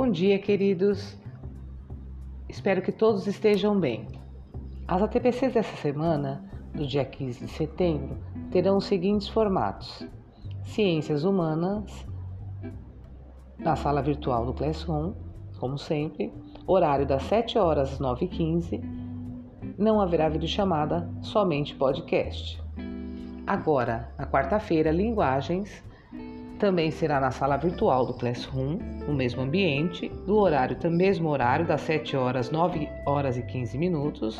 Bom dia, queridos. Espero que todos estejam bem. As ATPCs dessa semana, do dia 15 de setembro, terão os seguintes formatos: Ciências Humanas, na sala virtual do Classroom, como sempre, horário das 7 horas às 9h15. Não haverá videochamada, somente podcast. Agora, na quarta-feira, Linguagens também será na sala virtual do Classroom, no mesmo ambiente, do horário, do mesmo horário, das 7 horas, 9 horas e 15 minutos.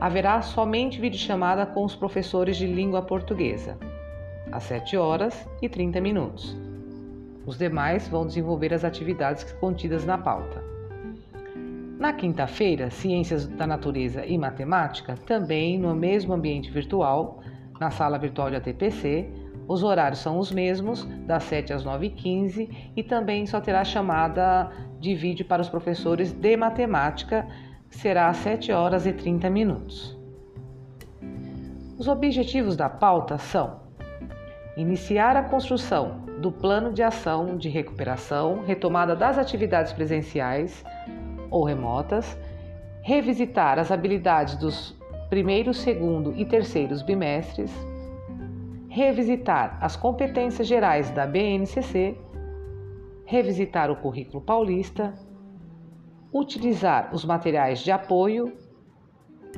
Haverá somente videochamada com os professores de língua portuguesa, às 7 horas e 30 minutos. Os demais vão desenvolver as atividades contidas na pauta. Na quinta-feira, Ciências da Natureza e Matemática, também no mesmo ambiente virtual, na sala virtual de ATPC, os horários são os mesmos, das 7 às 9h15, e também só terá chamada de vídeo para os professores de matemática, será às 7 horas e 30 minutos. Os objetivos da pauta são iniciar a construção do plano de ação de recuperação, retomada das atividades presenciais ou remotas, revisitar as habilidades dos primeiro, segundo e terceiros bimestres, revisitar as competências gerais da BNCC, revisitar o currículo paulista, utilizar os materiais de apoio,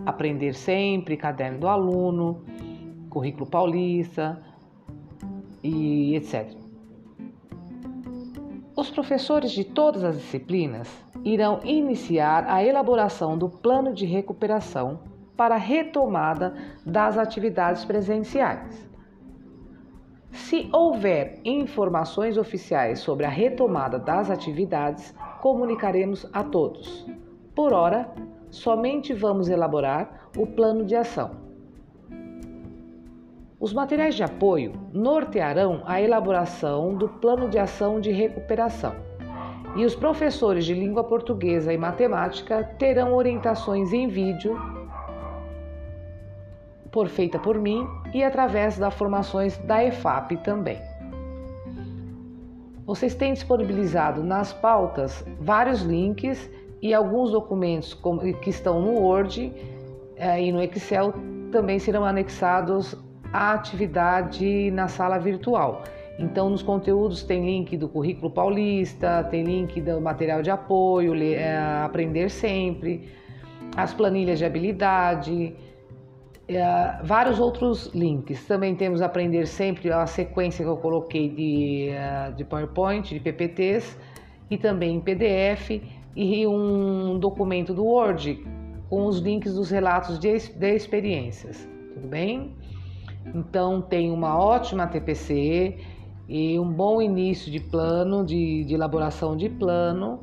aprender sempre, caderno do aluno, currículo paulista e etc. Os professores de todas as disciplinas irão iniciar a elaboração do plano de recuperação para a retomada das atividades presenciais. Se houver informações oficiais sobre a retomada das atividades, comunicaremos a todos. Por hora, somente vamos elaborar o plano de ação. Os materiais de apoio nortearão a elaboração do plano de ação de recuperação. E os professores de língua portuguesa e matemática terão orientações em vídeo por feita por mim e através das formações da EFAP também. Vocês têm disponibilizado nas pautas vários links e alguns documentos que estão no Word eh, e no Excel também serão anexados à atividade na sala virtual. Então, nos conteúdos tem link do currículo paulista, tem link do material de apoio, eh, aprender sempre, as planilhas de habilidade, é, vários outros links. Também temos Aprender Sempre, a sequência que eu coloquei de, uh, de PowerPoint, de PPTs, e também em PDF, e um documento do Word com os links dos relatos de, de experiências. Tudo bem? Então, tem uma ótima TPC e um bom início de plano, de, de elaboração de plano.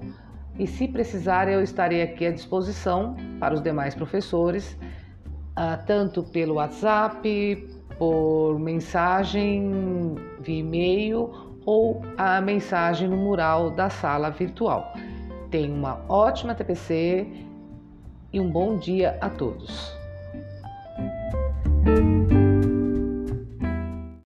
E se precisar, eu estarei aqui à disposição para os demais professores ah, tanto pelo WhatsApp, por mensagem via e-mail ou a mensagem no mural da sala virtual. Tenha uma ótima TPC e um bom dia a todos.